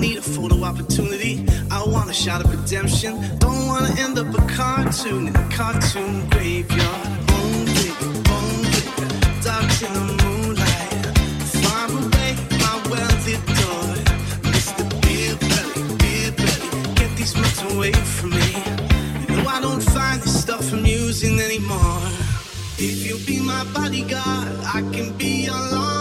need a photo opportunity. I want a shot of redemption. Don't wanna end up a cartoon in a cartoon graveyard. In the moonlight. Far away, my door. Mr. Belly, Belly, get these away from me. I don't find this stuff amusing anymore. If you be my bodyguard, I can be your lawyer.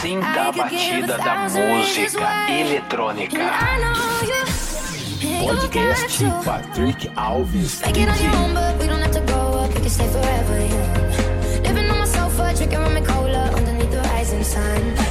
Sinta a batida da música eletrônica. Podcast Patrick Alves. Sun.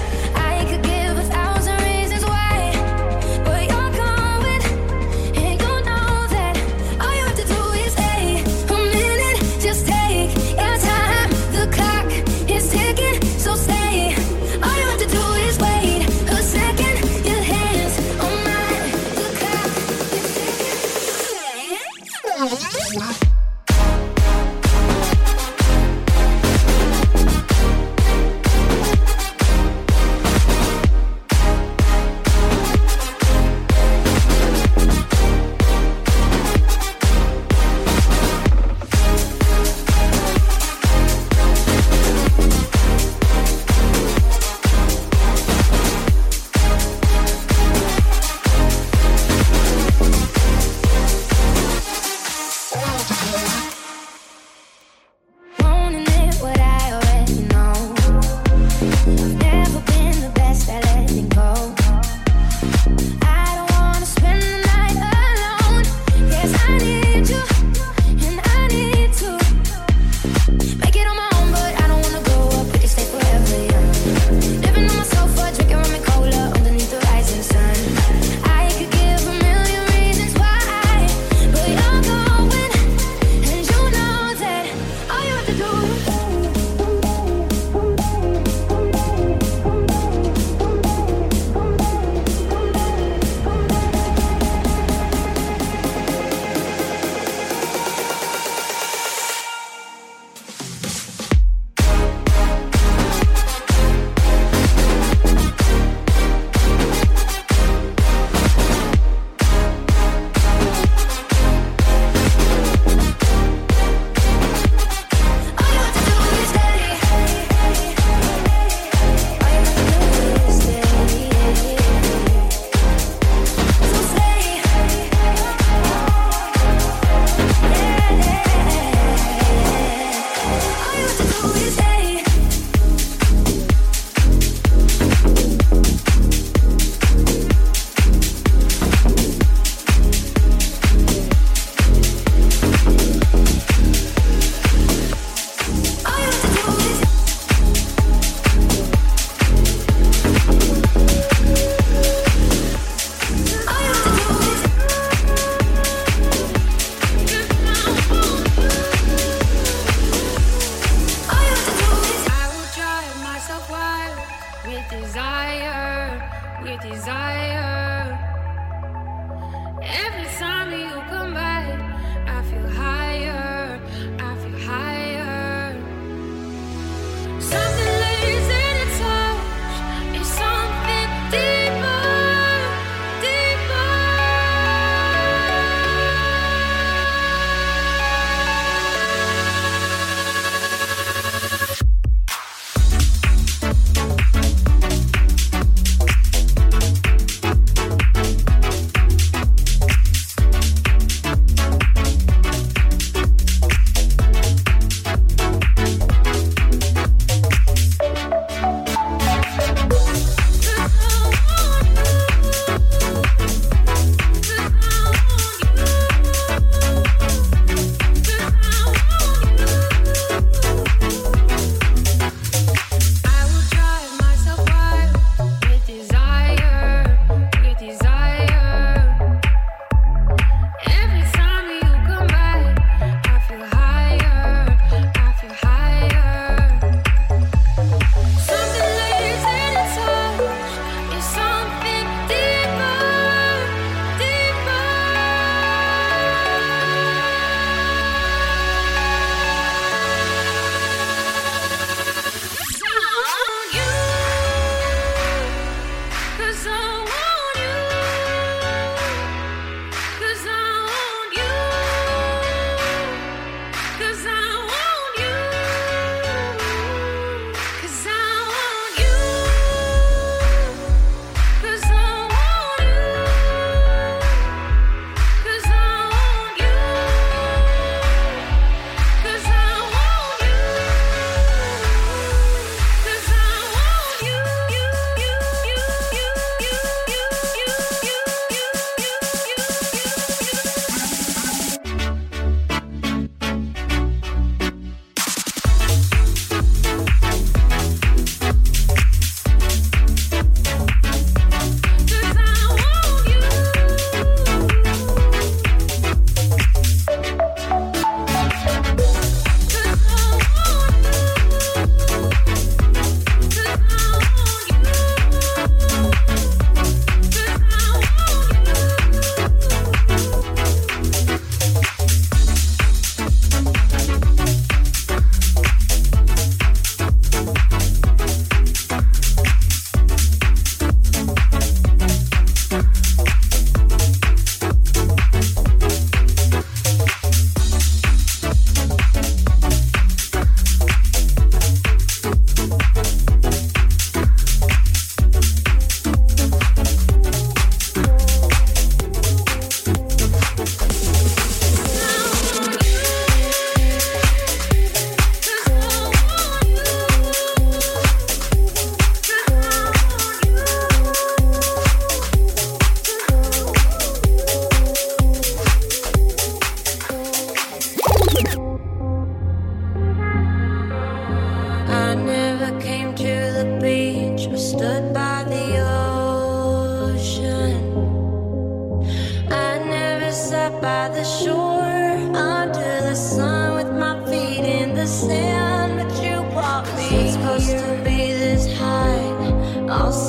house.